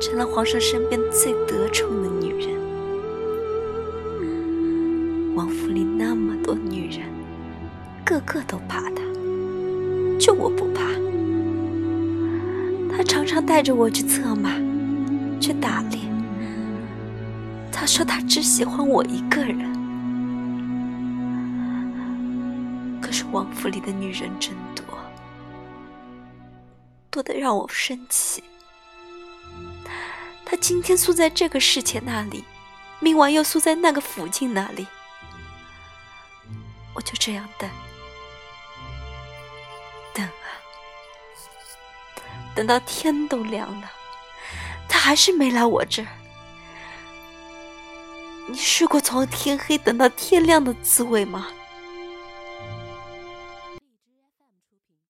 成了皇上身边最得宠的女人。王府里那么多女人，个个都怕他，就我不怕。他常常带着我去策马，去打猎。他说他只喜欢我一个人。可是王府里的女人真多，的让我生气。他今天宿在这个侍妾那里，明晚又宿在那个福晋那里，我就这样等，等啊，等到天都亮了，他还是没来我这儿。你试过从天黑等到天亮的滋味吗？